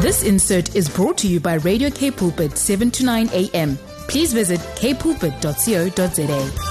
This insert is brought to you by Radio K Pulpit 7 to 9 a.m. Please visit kpulpit.co.za.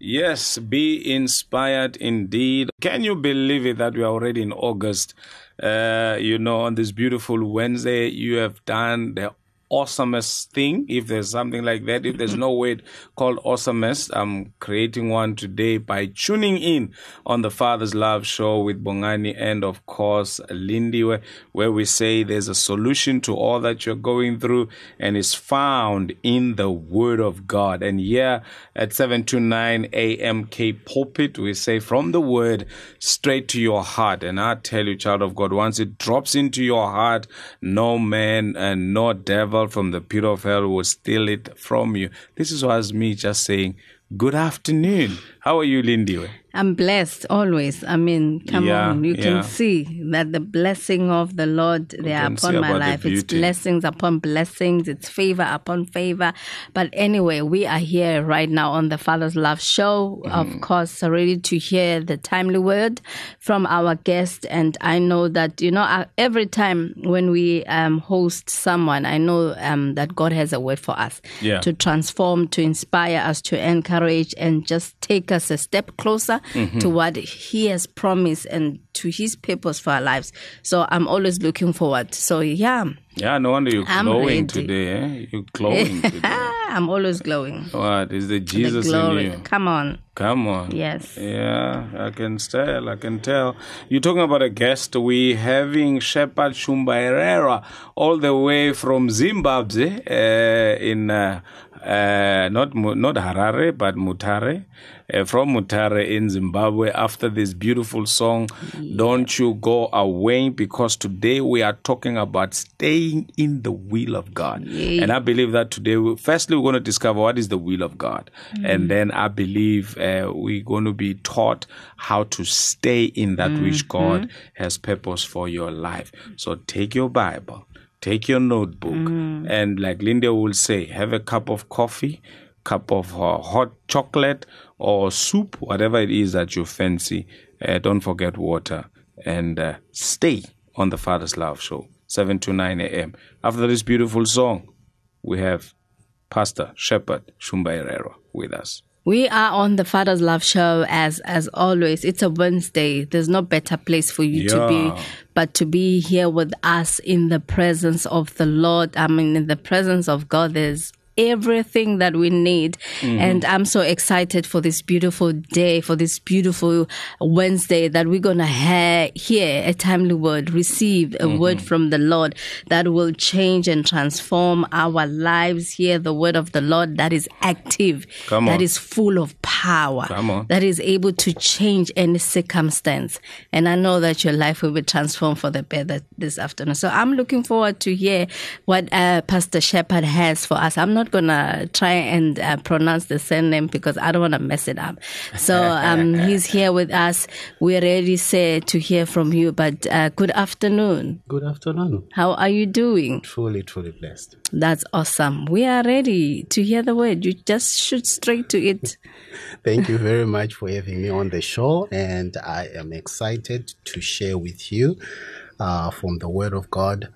Yes, be inspired indeed. Can you believe it that we are already in August? Uh, you know, on this beautiful Wednesday, you have done the awesomest thing, if there's something like that. If there's no word called awesomest, I'm creating one today by tuning in on the Father's Love Show with Bongani and, of course, Lindy, where, we say there's a solution to all that you're going through and is found in the Word of God. And here at 7 to 9 a.m. K pulpit, we say from the Word straight to your heart. And I tell you, child of God, once it drops into your heart, no man and no devil from the pit of hell will steal it from you. This is was me just saying, Good afternoon. How are you, Lindy? I'm blessed always. I mean, come Yeah, on, you yeah. can see that the blessing of the Lord they are upon my life. It's blessings upon blessings. It's favor upon favor. But anyway, we are here right now on the Father's Love Show. Mm-hmm. Of course, ready to hear the timely word from our guest. And I know that you know uh, every time when we um, host someone, I know um, that God has a word for us Yeah. to transform, to inspire us, to encourage, and just take us a step closer Mm-hmm. to what He has promised and to His purpose for our lives. So I'm always looking forward. So yeah, Yeah, no wonder you're I'm glowing ready. today. Eh? You're glowing today. I'm always glowing. What is the The Jesus glory. in you? Come on. Come on. Yes. Yeah, I can tell. I can tell. You're talking about a guest. We having Shepherd Shumba Herrera all the way from Zimbabwe uh, in uh, uh, not not Harare but Mutare. Uh, from Mutare in Zimbabwe after this beautiful song, Don't You Go Away, because today we are talking about staying in the will of God. And I believe that today, we, firstly, we're going to discover what is the will of God. And then I believe uh, we're going to be taught how to stay in that which God has purpose for your life. So take your Bible, take your notebook, and like Linda will say, have a cup of coffee, cup of uh, hot chocolate or soup, whatever it is that you fancy. Uh, don't forget water and uh, stay on the Father's Love Show, 7 to 9 a.m. After this beautiful song, we have Pastor Shepherd Shumba Herrera with us. We are on the Father's Love Show as as always. It's a Wednesday. There's no better place for you to be but to be here with us in the presence of the Lord. I mean, in the presence of God, there's everything that we need. And I'm so excited for this beautiful day, for this beautiful Wednesday that we're going to ha- hear a timely word, receive a word from the Lord that will change and transform our lives. Hear the word of the Lord that is active, Come that is full of power, Come on. that is able to change any circumstance. And I know that your life will be transformed for the better this afternoon. So I'm looking forward to hear what uh, Pastor Shepherd has for us. I'm not going to try and uh, pronounce the surname because I don't want to mess it up. So um, he's here with us. We're ready set to hear from you. But uh, good afternoon. Good afternoon. How are you doing? Truly, truly blessed. That's awesome. We are ready to hear the word. You just shoot straight to it. Thank you very much for having me on the show, and I am excited to share with you uh, from the Word of God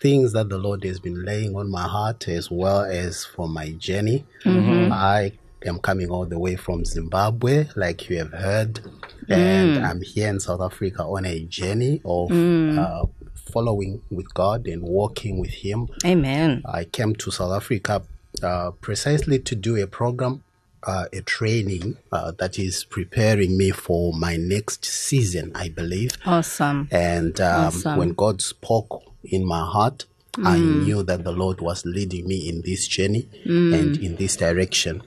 things that the Lord has been laying on my heart as well as for my journey. I am coming all the way from Zimbabwe, like you have heard, and I'm here in South Africa on a journey of uh, following with God and walking with Him. Amen. I came to South Africa uh, precisely to do a program, uh, a training uh, that is preparing me for my next season, I believe. Awesome. And um, Awesome. when God spoke in my heart, I knew that the Lord was leading me in this journey and in this direction.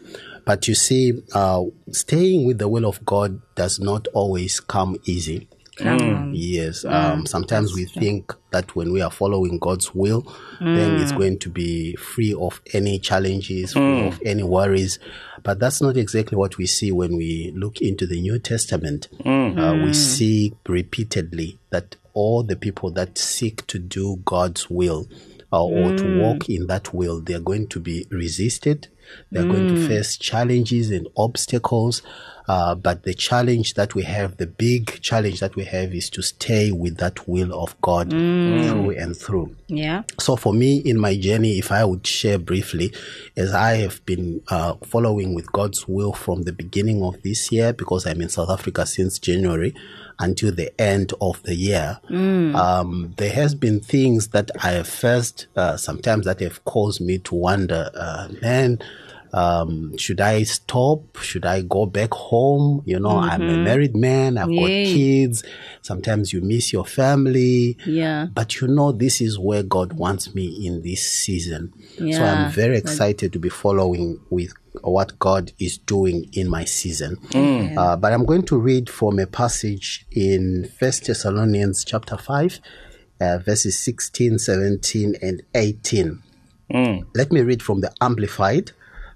But you see, uh, staying with the will of God does not always come easy. Hmm. Yes. Um, sometimes we think that when we are following God's will, then it's going to be free of any challenges, free hmm. of any worries. But that's not exactly what we see when we look into the New Testament. Hmm. Uh, we see repeatedly that all the people that seek to do God's will uh, or to walk in that will, they are going to be resisted. They're going to face challenges and obstacles. Uh, but the challenge that we have, the big challenge that we have is to stay with that will of God through and through. Yeah. So for me, in my journey, if I would share briefly, as I have been uh, following with God's will from the beginning of this year, because I'm in South Africa since January until the end of the year, um, there has been things that I have faced, uh, sometimes that have caused me to wonder, uh, man, um, should I stop? Should I go back home? You know, I'm a married man. I've got kids. Sometimes you miss your family. Yeah. But you know, this is where God wants me in this season. Yeah. So I'm very excited to be following with what God is doing in my season. Uh, but I'm going to read from a passage in First Thessalonians chapter 5, uh, verses 16, 17, and 18. Let me read from the Amplified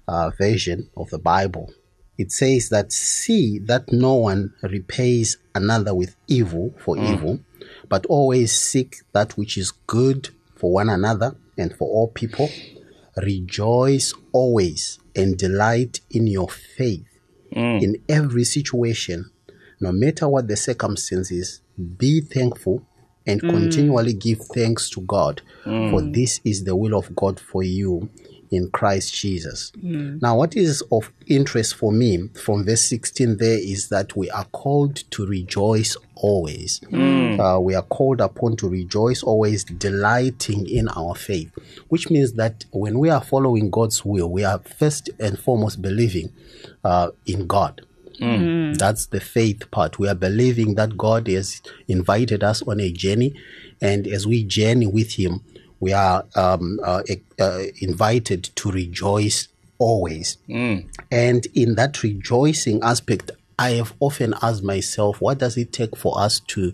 uh, version of the Bible. It says that, see that no one repays another with evil for evil, but always seek that which is good for one another and for all people. Rejoice always and delight in your faith mm. in every situation, no matter what the circumstances. Be thankful and mm. continually give thanks to God, for mm. this is the will of God for you in Christ Jesus. Now, what is of interest for me from verse 16 there is that we are called to rejoice always. Uh, we are called upon to rejoice always, delighting in our faith, which means that when we are following God's will, we are first and foremost believing uh, in God. That's the faith part. We are believing that God has invited us on a journey, and as we journey with Him, we are um, uh, uh, invited to rejoice always. And in that rejoicing aspect, I have often asked myself, what does it take for us to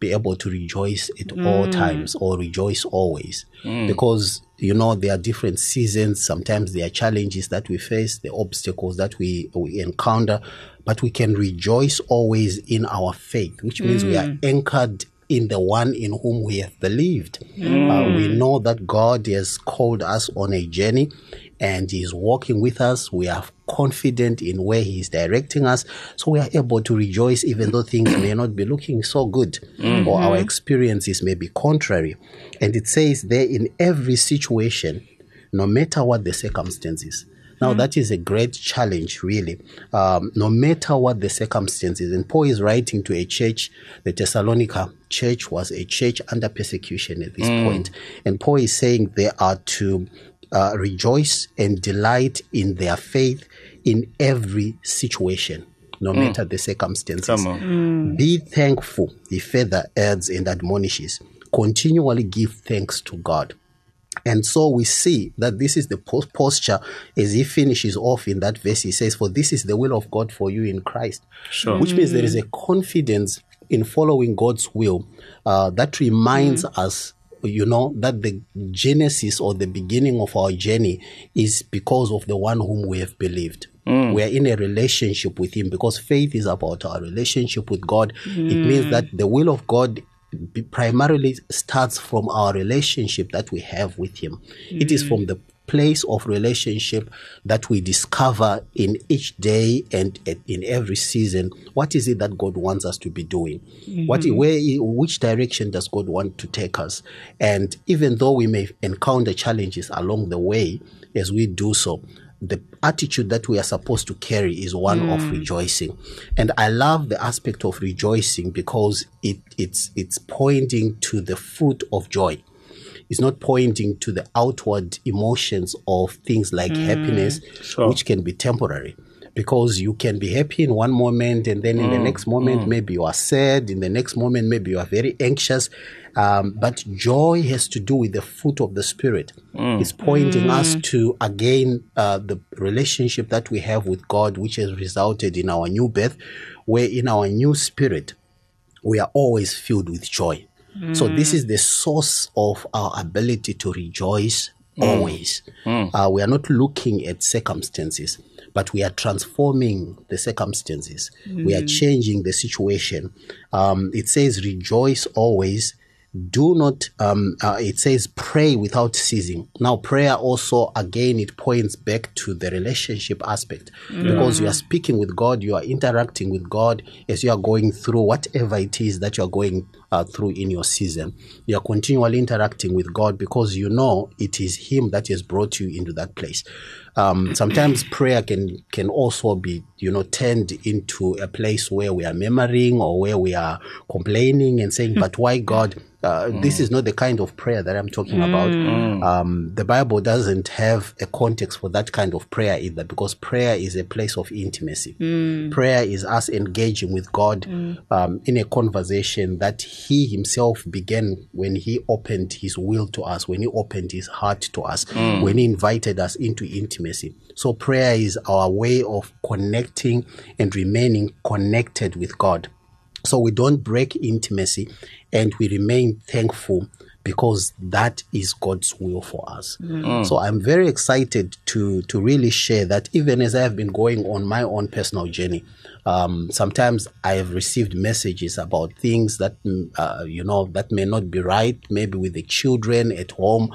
be able to rejoice at all times or rejoice always? Because, you know, there are different seasons. Sometimes there are challenges that we face, the obstacles that we, we encounter, but we can rejoice always in our faith, which means we are anchored in the one in whom we have believed. Uh, we know that God has called us on a journey and He is walking with us. We are confident in where He is directing us. So we are able to rejoice even though things may not be looking so good or our experiences may be contrary. And it says there in every situation, no matter what the circumstances. Now, that is a great challenge, really, um, no matter what the circumstances. And Paul is writing to a church, the Thessalonica church was a church under persecution at this point. And Paul is saying they are to uh, rejoice and delight in their faith in every situation, no matter the circumstances. Come on. Be thankful, he further adds and admonishes. Continually give thanks to God. And so we see that this is the pos- posture as he finishes off in that verse. He says, For this is the will of God for you in Christ. Sure. Which means there is a mm. confidence in following God's will uh, that reminds mm. us, you know, that the genesis or the beginning of our journey is because of the one whom we have believed. Mm. We are in a relationship with Him because faith is about our relationship with God. It means that the will of God be- primarily starts from our relationship that we have with Him. It is from the place of relationship that we discover in each day and in every season what is it that God wants us to be doing? What mm-hmm. where which direction does God want to take us? And even though we may encounter challenges along the way as we do so the attitude that we are supposed to carry is one of mm. rejoicing. And i love the aspect of rejoicing because it it's it's pointing to the fruit of joy. It's not pointing to the outward emotions of things like mm. happiness Sure. which can be temporary because you can be happy in one moment and then in the mm, next moment mm. maybe you are sad in the next moment maybe you are very anxious. Um, but joy has to do with the fruit of the spirit. Mm. It's pointing us to again uh, the relationship that we have with god which has resulted in our new birth where in our new spirit we are always filled with joy. So this is the source of our ability to rejoice always. Uh, we are not looking at circumstances, but we are transforming the circumstances. We are changing the situation. Um, it says, rejoice always, do not um, uh, it says pray without ceasing. Now prayer also again it points back to the relationship aspect. Because you are speaking with god you are interacting with god as you are going through whatever it is that you are going uh, through in your season. You are continually interacting with god because you know it is him that has brought you into that place. Um, sometimes prayer can can also be you know turned into a place where we are murmuring or where we are complaining and saying but why god? Uh, this is not the kind of prayer that I'm talking about. Um, the Bible doesn't have a context for that kind of prayer either, because prayer is a place of intimacy. Prayer is us engaging with God um, in a conversation that He Himself began when He opened His will to us, when He opened His heart to us, mm. when He invited us into intimacy. So, prayer is our way of connecting and remaining connected with God. So we don't break intimacy and we remain thankful because that is God's will for us. So I'm very excited to to really share that even as I have been going on my own personal journey, um, sometimes I have received messages about things that mm, uh, you know that may not be right, maybe with the children at home,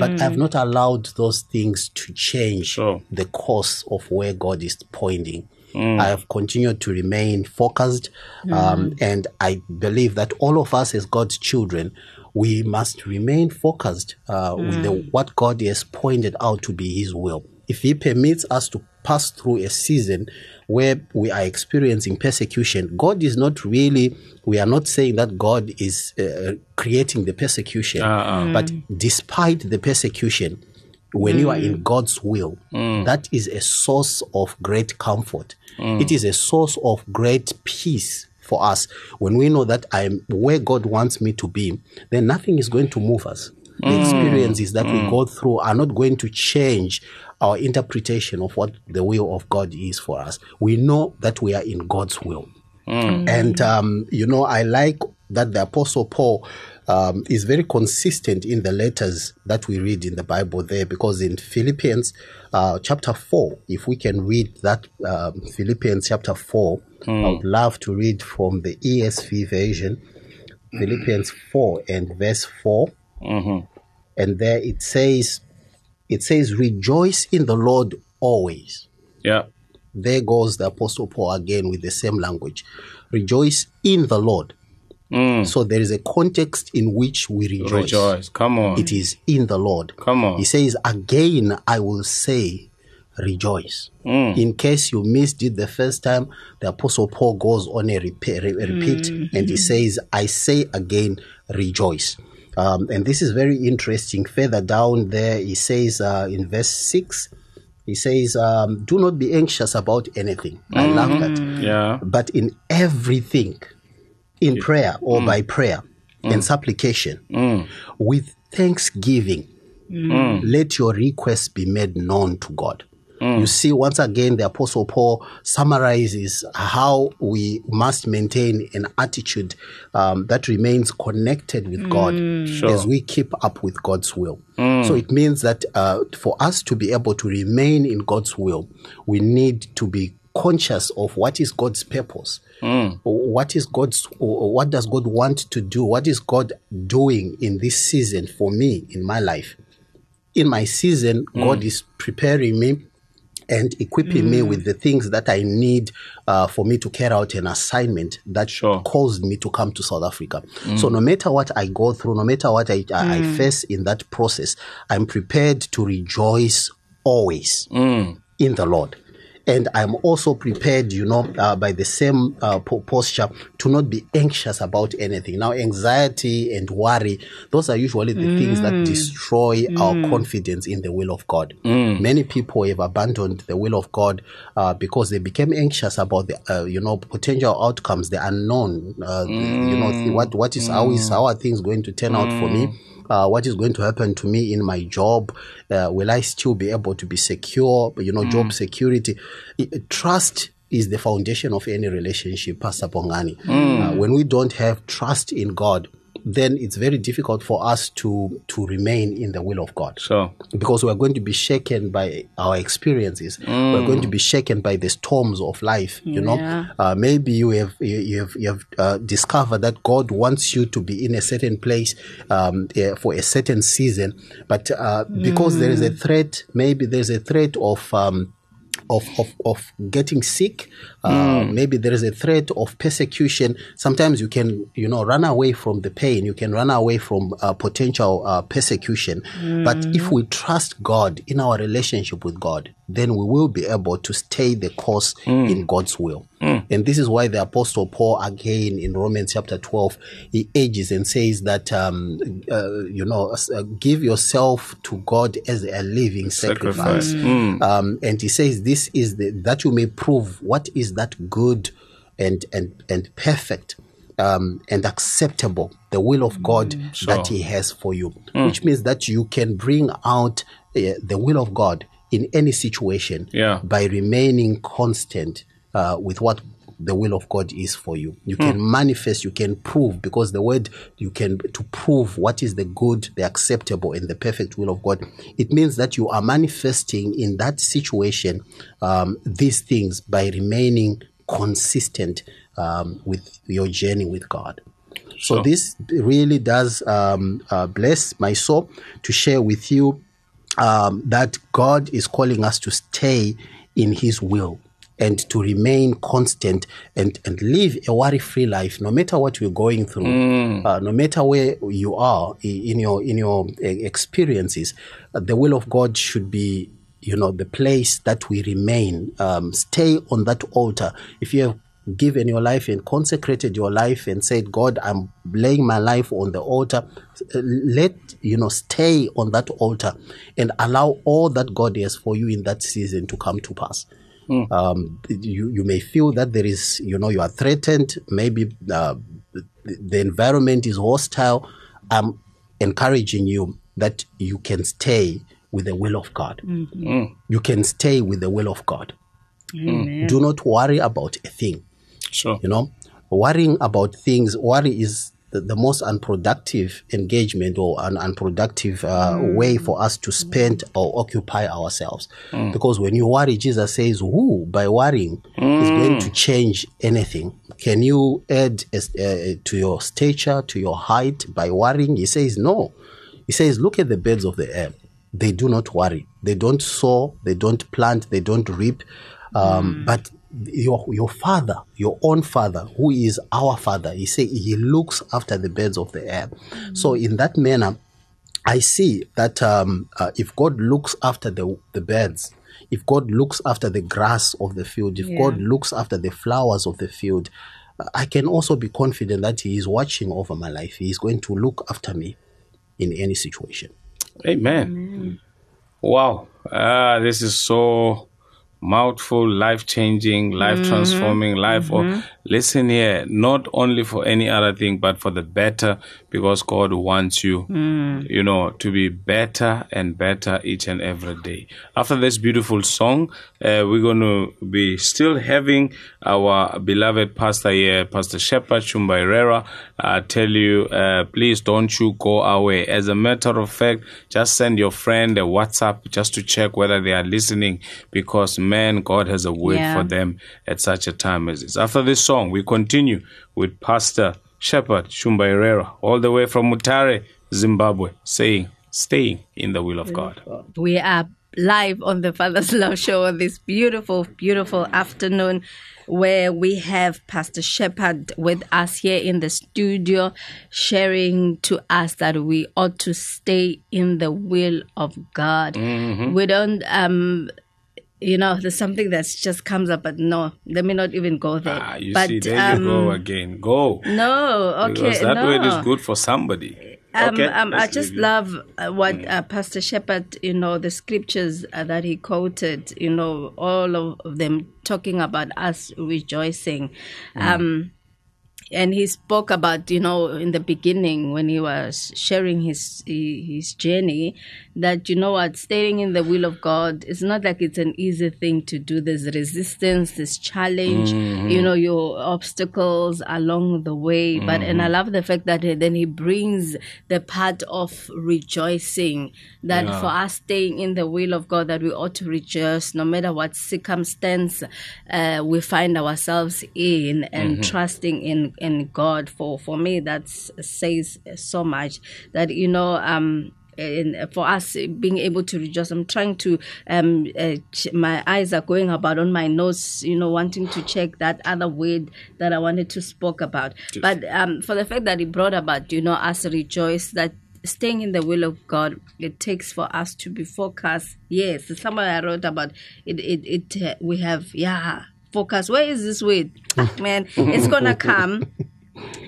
but I've not allowed those things to change Sure. the course of where God is pointing. I have continued to remain focused, um, and I believe that all of us as God's children, we must remain focused uh, with the, mm. what God has pointed out to be His will. If He permits us to pass through a season where we are experiencing persecution, God is not really. We are not saying that God is uh, creating the persecution, uh-uh. but mm. despite the persecution, when you are in mm. God's will, that is a source of great comfort. It is a source of great peace for us. When we know that I'm where God wants me to be, then nothing is going to move us. The experiences that we go through are not going to change our interpretation of what the will of God is for us. We know that we are in God's will. And, um, you know, I like that the Apostle Paul um, is very consistent in the letters that we read in the Bible there because in Philippians uh, chapter 4, if we can read that um, Philippians chapter 4, I would hmm. love to read from the ESV version, Philippians 4 and verse 4. Mm-hmm. And there it says, it says, rejoice in the Lord always Yeah. there goes the apostle paul again with the same language rejoice in the lord mm. so there is a context in which we rejoice, Rejoice. Come on. it is in the lord Come on. he says again i will say rejoice. Mm. In case you missed it the first time the apostle paul goes on a repeat, a repeat mm. and he says i say again rejoice. Um, and this is very interesting. Further down there he says uh, in verse 6 he says, um, Do not be anxious about anything. I mm-hmm. love that. Yeah. But in everything, in prayer or mm. by prayer and supplication, with thanksgiving, let your requests be made known to God. You mm. see, once again, the Apostle Paul summarizes how we must maintain an attitude um, that remains connected with God mm. as we keep up with God's will. Mm. So it means that uh, for us to be able to remain in God's will, we need to be conscious of what is God's purpose. What is God's? What does God want to do? What is God doing in this season for me in my life? In my season, God is preparing me and equipping me mm. with the things that I need uh, for me to carry out an assignment that Sure. caused me to come to South Africa. Mm. So no matter what I go through, no matter what I, I, I mm. face in that process, I'm prepared to rejoice always in the Lord. And I'm also prepared, you know, uh, by the same uh, posture to not be anxious about anything. Now, anxiety and worry, those are usually the things that destroy our confidence in the will of God. Many people have abandoned the will of God uh, because they became anxious about the, uh, you know, potential outcomes, the unknown. Uh, You know, th- what what is how is how are things going to turn out for me? Uh, what is going to happen to me in my job? Uh, will I still be able to be secure? You know, job security. I- trust is the foundation of any relationship, Pastor Bongani. Uh, when we don't have trust in God, then it's very difficult for us to to remain in the will of God Sure. because we're going to be shaken by our experiences. We're going to be shaken by the storms of life. You know, Yeah. uh, maybe you have you, you have you have uh, discovered that God wants you to be in a certain place um, eh, for a certain season, but uh, because there is a threat, maybe there's a threat of. Um, of, of, of getting sick. Uh, Maybe there is a threat of persecution. Sometimes you can, you know, run away from the pain. You can run away from uh, potential uh, persecution. But if we trust God in our relationship with God, then we will be able to stay the course in God's will. And this is why the Apostle Paul, again in Romans chapter 12, he ages and says that, um, uh, you know, uh, give yourself to God as a living sacrifice. Sacrifice. Um, and he says, this is the, that you may prove what is that good and, and, and perfect. Um, and acceptable, the will of God that He has for you, which means that you can bring out uh, the will of God in any situation Yeah. by remaining constant uh, with what the will of God is for you. You can manifest, you can prove, because the word you can to prove what is the good, the acceptable, and the perfect will of God. It means that you are manifesting in that situation um, these things by remaining consistent um, with your journey with God. So Sure. this really does um, uh, bless my soul to share with you um, that God is calling us to stay in His will and to remain constant and, and live a worry free life no matter what we're going through uh, no matter where you are in your in your uh, experiences uh, the will of God should be you know the place that we remain um, stay on that altar. If you have given your life and consecrated your life and said god i'm laying my life on the altar uh, let you know stay on that altar and allow all that god has for you in that season to come to pass um, you, you may feel that there is you know you are threatened. Maybe uh, the, the environment is hostile. I'm encouraging you that you can stay with the will of god. You can stay with the will of god. Do not worry about a thing. Sure. you know worrying about things worry is the, the most unproductive engagement or an unproductive uh, way for us to spend or occupy ourselves. Because when you worry jesus says who by worrying is going to change anything? Can you add uh, to your stature to your height by worrying? He says no. He says look at the birds of the air. They do not worry. They don't sow they don't plant they don't reap. Um, but your your father, your own father, who is our father, he say he looks after the birds of the air. So in that manner, I see that um, uh, if God looks after the the birds, if God looks after the grass of the field, if Yeah. God looks after the flowers of the field, uh, I can also be confident that He is watching over my life. He is going to look after me in any situation. Amen. Wow. Ah, this is so mouthful, life changing, life transforming, mm-hmm. life. Or mm-hmm. Listen here, not only for any other thing, but for the better, because God wants you, you know, to be better and better each and every day. After this beautiful song, uh, we're going to be still having our beloved pastor here, Pastor Shepherd Shumbairera, uh, tell you, uh, please don't you go away. As a matter of fact, just send your friend a WhatsApp just to check whether they are listening because, man, God has a word Yeah. for them at such a time as this. After this song, we continue with Pastor Shepherd Shumbairera, all the way from Mutare, Zimbabwe, saying, staying in the will of God. We are live on the Father's Love Show on this beautiful, beautiful afternoon where we have Pastor Shepherd with us here in the studio, sharing to us that we ought to stay in the will of God. We don't, um, you know, there's something that's just comes up, but no, let me not even go there. Ah, you but, see, there um, you go again. Go. No, okay, because that no. word is good for somebody. Um, okay, um, I just you. love uh, what uh, Pastor Shepherd, you know, the scriptures uh, that he quoted, you know, all of them talking about us rejoicing. Um, and he spoke about you know in the beginning when he was sharing his his journey that you know what staying in the will of god it's not like it's an easy thing to do there's resistance there's challenge Mm-hmm. you know your obstacles along the way but and Mm-hmm. i love the fact that then he brings the part of rejoicing that Yeah. for us staying in the will of god that we ought to rejoice no matter what circumstance uh, we find ourselves in and trusting in in god for for me that says so much that you know um in, for us being able to rejoice i'm trying to um uh, ch- my eyes are going about on my notes you know wanting to check that other word that i wanted to spoke about but um for the fact that he brought about you know us rejoice that staying in the will of God, it takes for us to be focused. Yes, somewhere I wrote about it. It, it uh, we have yeah focus. Where is this word, man? It's gonna come.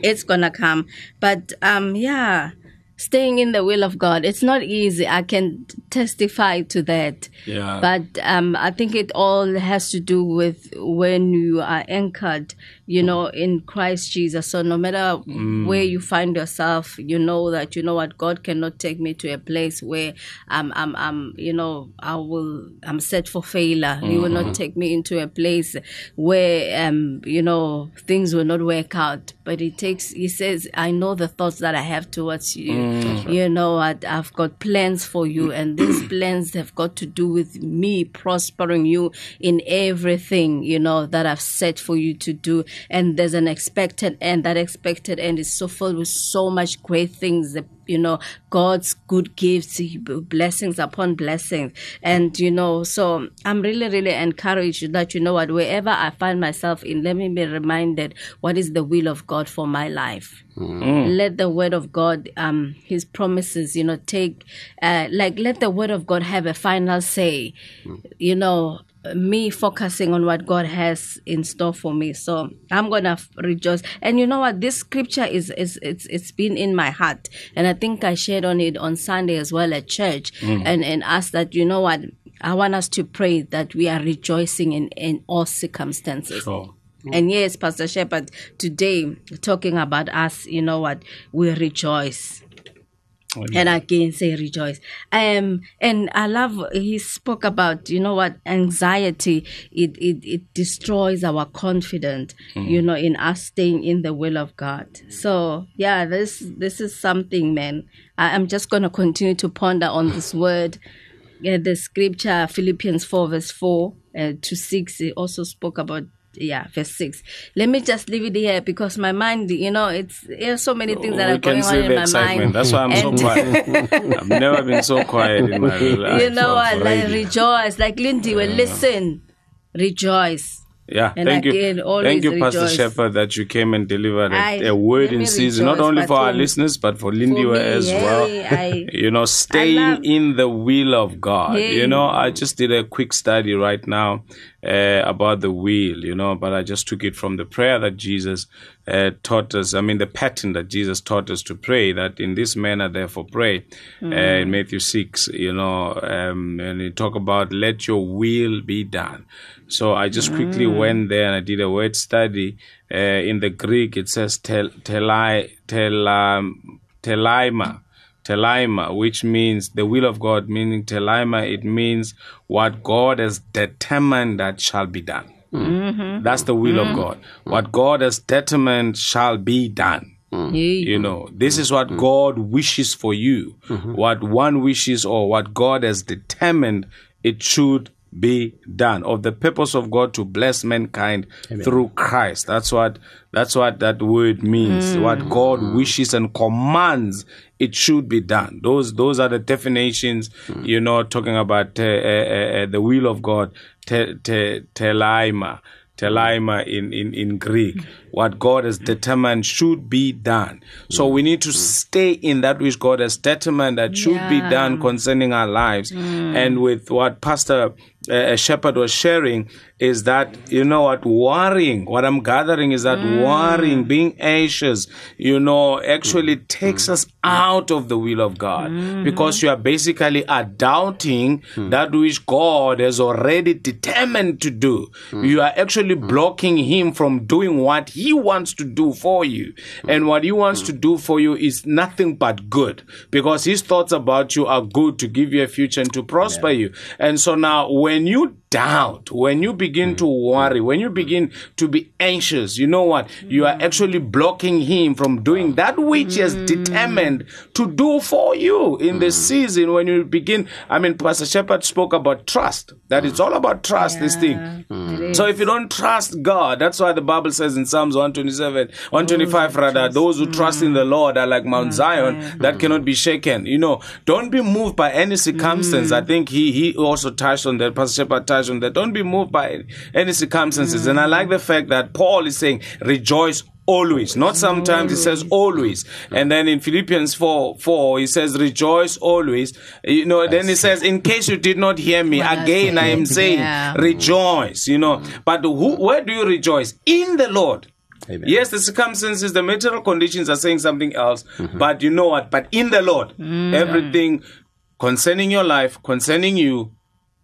It's gonna come. But um, yeah, staying in the will of God. It's not easy. I can testify to that. Yeah. But um, I think it all has to do with when you are anchored, you know, in Christ Jesus. So no matter mm. where you find yourself, you know that you know what God cannot take me to a place where I'm, I'm, I'm you know, I will, I'm set for failure. He will not mm-hmm. take me into a place where, um, you know, things will not work out. But He takes, He says, I know the thoughts that I have towards you. Mm, you know, I, I've got plans for you, and these plans have got to do with me prospering you in everything, you know, that I've set for you to do. And there's an expected end. That expected end is so filled with so much great things. You know god's good gifts blessings upon blessings. And you know so i'm really really encouraged that you know what wherever i find myself in let me be reminded what is the will of god for my life. Let the word of god um his promises you know take uh like let the word of god have a final say. You know me focusing on what God has in store for me. So I'm gonna rejoice. And you know what? This scripture is is it's it's been in my heart, and I think I shared on it on Sunday as well at church, mm. and and asked that you know what. I want us to pray that we are rejoicing in, in all circumstances. Sure. And yes, Pastor Shepherd, today talking about us, you know what, we rejoice and again say rejoice. Um and i love he spoke about you know what anxiety it it, it destroys our confidence you know in us staying in the will of god. So yeah this this is something man. I, i'm just going to continue to ponder on this word. Yeah, the scripture philippians 4 verse 4 uh, to 6 it also spoke about yeah, verse six. Let me just leave it here because my mind, you know, it's there's so many things that are going on in my excitement. mind. That's why I'm so quiet. I've never been so quiet in my life. you know what? Like rejoice, like Lindy will listen, rejoice. Yeah, And thank again, you. Thank you, Pastor rejoice. Shepherd, that you came and delivered a, word in season, not only for our listeners, but for me, as hey, well. I- you know, staying in the will of God. Hey. You know, I just did a quick study right now uh, about the will, you know, but I just took it from the prayer that Jesus uh, taught us. I mean, the pattern that Jesus taught us to pray, that in this manner, therefore, pray. Uh, in Matthew 6, you know, um, and he talk about let your will be done. So I just quickly went there and I did a word study. Uh, in the Greek, it says tel, telai, telam, telaima, telaima, which means the will of God, meaning telaima, it means what God has determined that shall be done. Mm-hmm. That's the will of mm-hmm. God. What God has determined shall be done. Yeah. You know, this is what God wishes for you. What one wishes or what God has determined it should be done. Of the purpose of God to bless mankind through Christ. That's what that's what that word means. What God wishes and commands it should be done. Those those are the definitions, you know, talking about uh, uh, uh, the will of God. Te, te, telaima telaima in, in, in Greek. What God has determined should be done. So we need to mm. stay in that which God has determined that should be done concerning our lives. Mm. And with what Pastor uh, uh, Shepherd was sharing is that, you know what, worrying, what I'm gathering is that mm. worrying, being anxious, you know, actually takes us out of the will of God. Because you are basically are doubting that which God has already determined to do. You are actually blocking Him from doing what He He wants to do for you. Hmm. And what He wants hmm. to do for you is nothing but good because His thoughts about you are good to give you a future and to prosper you. And so now when you doubt, when you begin to worry, when you begin to be anxious, you know what? You are actually blocking Him from doing that which He has determined to do for you in the season when you begin. I mean, Pastor Shepherd spoke about trust, that it's all about trust, this thing. Mm. So if you don't trust God, that's why the Bible says in Psalms 127, 125 rather, those who trust in the Lord are like Mount Zion that cannot be shaken. You know, don't be moved by any circumstance. I think he he also touched on that. Pastor Shepherd touched on that. Don't be moved by any circumstances. And I like the fact that Paul is saying, rejoice always. Not sometimes he says always. And then in philippians 4 4 he says rejoice always. You know then he says in case you did not hear me I again i am saying yeah. rejoice you know. But who, where do you rejoice? In the lord. Amen. Yes, the circumstances, the material conditions are saying something else, but you know what? But in the Lord, everything concerning your life, concerning you,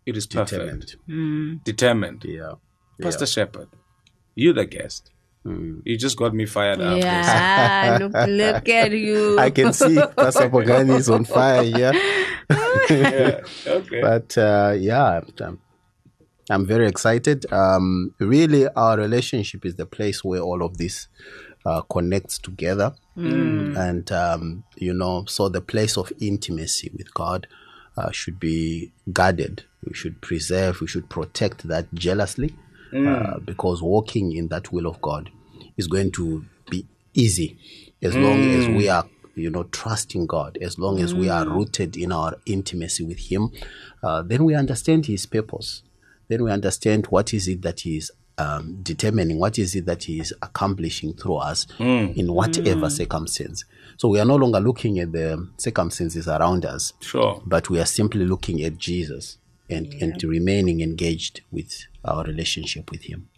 it is perfect, Determined. determined. Yeah. Pastor Shepherd, you the guest. You just got me fired up. Yeah, look, look at you. I can see Pastor Bongani is on fire here. Yeah. Okay. But uh, yeah, I'm, I'm very excited. Um, really, our relationship is the place where all of this uh, connects together. And, um, you know, so the place of intimacy with God uh, should be guarded. We should preserve, we should protect that jealously uh, because walking in that will of God is going to be easy as long as we are you know trusting god as long as we are rooted in our intimacy with him uh, then we understand his purpose. Then we understand what is it that he is um, determining what is it that he is accomplishing through us in whatever circumstance. So we are no longer looking at the circumstances around us Sure. but we are simply looking at jesus and, and remaining engaged with our relationship with him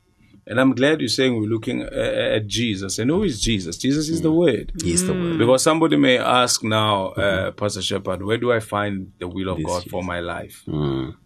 And I'm glad you're saying we're looking uh, uh at Jesus. And who is Jesus? Jesus is the mm. Word. he is the word mm. Because somebody may ask now, uh, mm-hmm. Pastor Shepherd, where do I find the will of God for my life? Mm.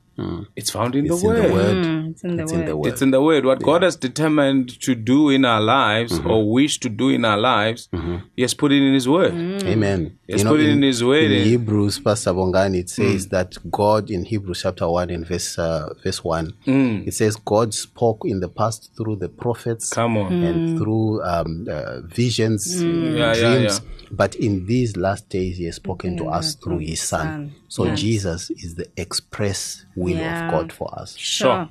It's found in, it's the, in word. the word Mm, it's in the it's word. in the word It's in the Word. What God has determined to do in our lives or wish to do in our lives, He has put it in His Word. Amen. Yes, put it in His word, In? Hebrews, Pastor Bongani, it says that God in Hebrews chapter one and verse uh, verse one, it says God spoke in the past through the prophets, Come on. and through um, uh, visions, Yeah, dreams. yeah, But in these last days, He has spoken to us through His Son. Son. So Jesus is the express will Yeah. of God for us. Sure.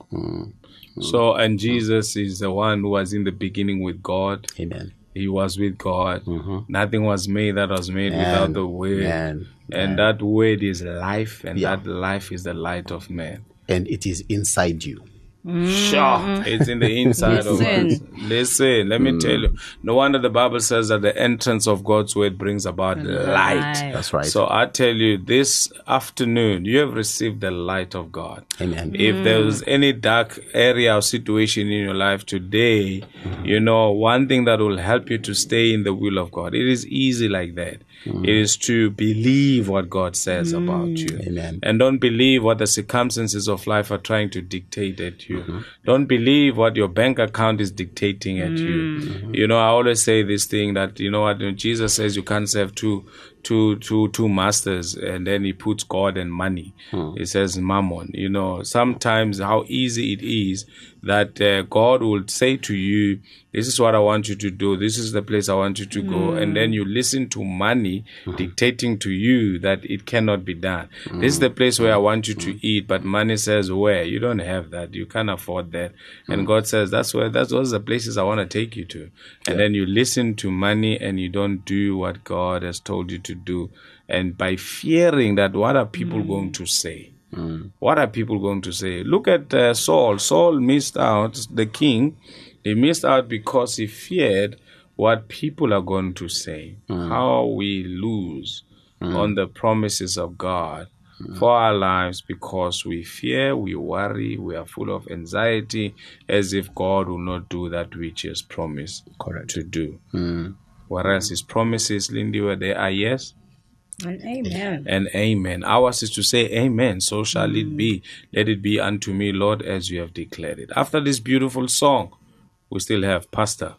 So, and Jesus is the one who was in the beginning with God. Amen. He was with God. Mm-hmm. Nothing was made that was made without the Word. Man. And that Word is life, and Yeah. that life is the light of man. And it is inside you. Sure. It's in the inside of us. Listen. Listen, let me tell you. No wonder the Bible says that the entrance of God's word brings about light. light. That's right. So I tell you, this afternoon, you have received the light of God. Amen. If there was any dark area or situation in your life today, mm-hmm. you know, one thing that will help you to stay in the will of God, it is easy like that. It is to believe what God says about you. Mm. Amen. And don't believe what the circumstances of life are trying to dictate at you. Mm-hmm. Don't believe what your bank account is dictating at you. Mm-hmm. You know, I always say this thing that, you know what, Jesus says you can't serve two two two two masters and then he puts God and money. Hmm. He says mammon. You know, sometimes how easy it is that uh, God will say to you, This is what I want you to do, this is the place I want you to go, and then you listen to money dictating to you that it cannot be done. This is the place where I want you to eat, but money says where? You don't have that, you can't afford that. And God says that's where that's those are the places I want to take you to. And then you listen to money and you don't do what God has told you to do. And by fearing that what are people going to say? What are people going to say? Look at uh, Saul. Saul missed out, the king. He missed out because he feared what people are going to say. Mm. How we lose mm. on the promises of God mm. for our lives because we fear, we worry, we are full of anxiety as if God will not do that which He has promised Correct. to do. Whereas His promises, Lindy, where they are yes And amen. and amen. Ours is to say amen. So shall it be. Let it be unto me, Lord, as you have declared it. After this beautiful song, we still have Pastor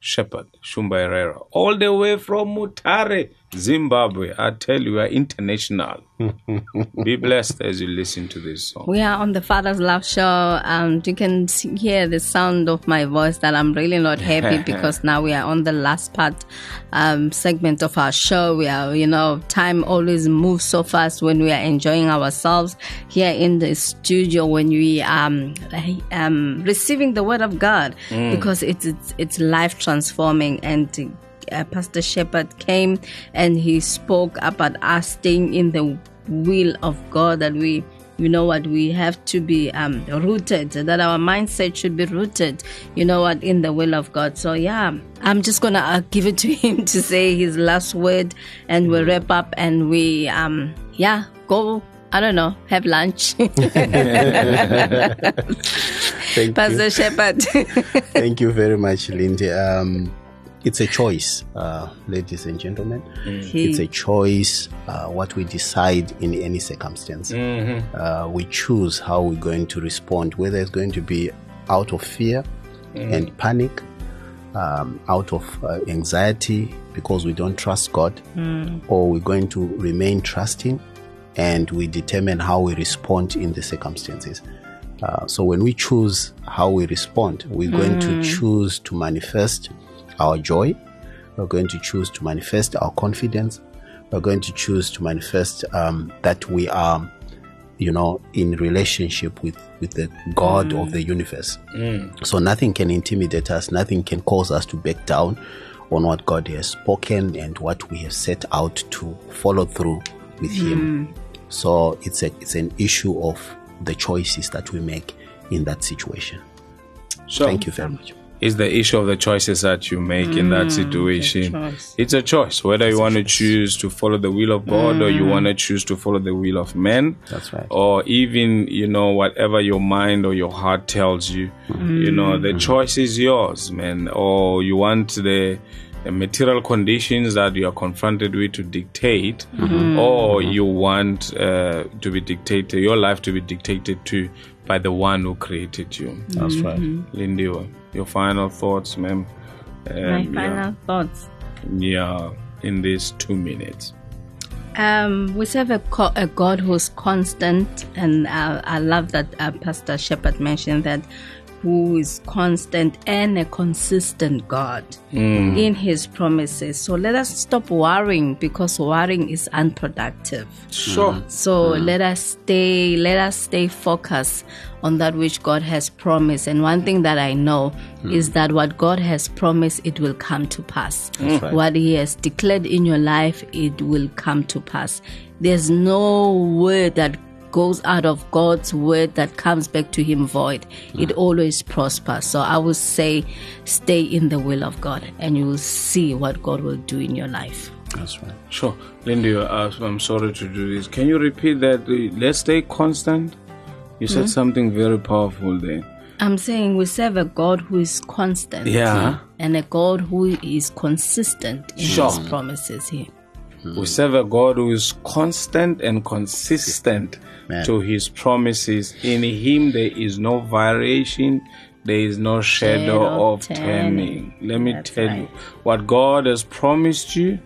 Shepherd Shumba Herrera, all the way from Mutare, Zimbabwe. I tell you, we are international. Be blessed as you listen to this song. We are on the Father's Love Show, and you can hear the sound of my voice that I'm really not happy because now we are on the last part um, segment of our show. We are, you know, time always moves so fast when we are enjoying ourselves here in the studio when we um, um receiving the Word of God because it's it's, it's life transforming and. Uh, Pastor Shepherd came and he spoke about us staying in the will of God that we you know what we have to be um, rooted that our mindset should be rooted you know what in the will of god so yeah i'm just gonna uh, give it to him to say his last word and we'll wrap up and we um yeah go i don't know have lunch Thank you. pastor shepherd Thank you very much, Lindy. Um, it's a choice, uh, ladies and gentlemen. It's a choice uh, what we decide in any circumstance. Uh, we choose how we're going to respond, whether it's going to be out of fear and panic, um, out of uh, anxiety because we don't trust God, or we're going to remain trusting and we determine how we respond in the circumstances. Uh, so when we choose how we respond, we're going to choose to manifest our joy. We're going to choose to manifest our confidence. We're going to choose to manifest um, that we are, you know, in relationship with with the God of the universe. So nothing can intimidate us. Nothing can cause us to back down on what God has spoken and what we have set out to follow through with Him. So it's a it's an issue of the choices that we make in that situation. So, Thank you very much. It's the issue of the choices that you make in that mm, situation. choice. It's a choice whether you want to choose to follow the will of God or you mm. want to choose to follow the will of men. That's right. Or even, you know, whatever your mind or your heart tells you. You know, the mm. choice is yours, man. Or you want the, the material conditions that you are confronted with to dictate, mm-hmm. or you want uh, to be dictated, your life to be dictated to by the one who created you. That's right. Lindy, your final thoughts, ma'am. my Um, final thoughts yeah, in these two minutes. Um, we serve a, co- a God who's constant, and uh, I love that uh, Pastor Shepherd mentioned that who is constant and a consistent God mm. in His promises. So let us stop worrying because worrying is unproductive. Sure. So mm. let us stay let us stay focused on that which God has promised. And one thing that I know mm. is that what God has promised it will come to pass. right. What he has declared in your life it will come to pass. There's no word that goes out of God's word that comes back to him void. It always prospers. So I would say stay in the will of God and you will see what God will do in your life. That's right. Sure. Lindy, uh, I'm sorry to do this. Can you repeat that? Let's stay constant. You said something very powerful there. I'm saying we serve a God who is constant. Yeah. And a God who is consistent in Sure. his promises here. We serve a God who is constant and consistent Amen. to his promises. In him there is no variation, there is no shadow, Shadow of turning. turning. Let me That's tell right. you what God has promised you,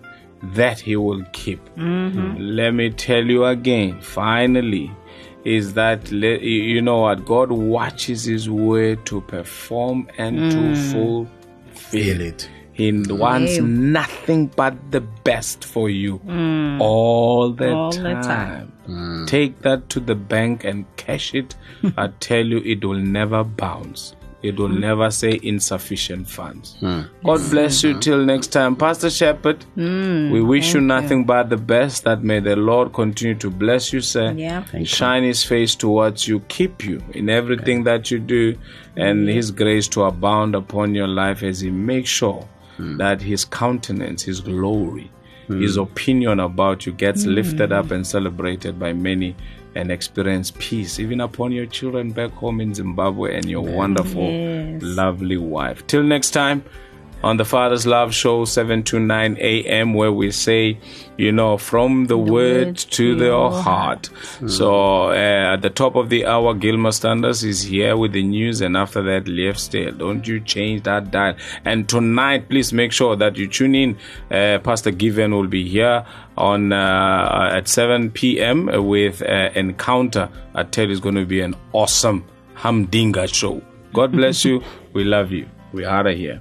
that he will keep. Mm-hmm. Let me tell you again, finally, is that you you know what God watches his word to perform and Mm. to fulfill Feel it. He wants Yeah. nothing but the best for you mm. all the Mm. All the time. time. Mm. Take that to the bank and cash it. I tell you, it will never bounce. It will mm. never say insufficient funds. God bless you till next time. Pastor Shepherd, we wish you nothing but the best. That may the Lord continue to bless you, sir. Yeah. Shine his face towards you, keep you in everything that you do, and his grace to abound upon your life as he makes sure Hmm. that his countenance, his glory, hmm. his opinion about you gets hmm. lifted up and celebrated by many and experience peace, even upon your children back home in Zimbabwe and your wonderful, Yes. lovely wife. Till next time, on the Father's Love Show, 7 to 9 a.m., where we say, you know, from the, word, word to the your heart. So uh, at the top of the hour, Gilmer Standards is here with the news, and after that, Leif Stale. Don't you change that dial. And tonight, please make sure that you tune in. Uh, Pastor Given will be here on uh, at 7 p.m. with uh, Encounter. I tell you, it's going to be an awesome Hamdinga show. God bless you. We love you. We are out of here.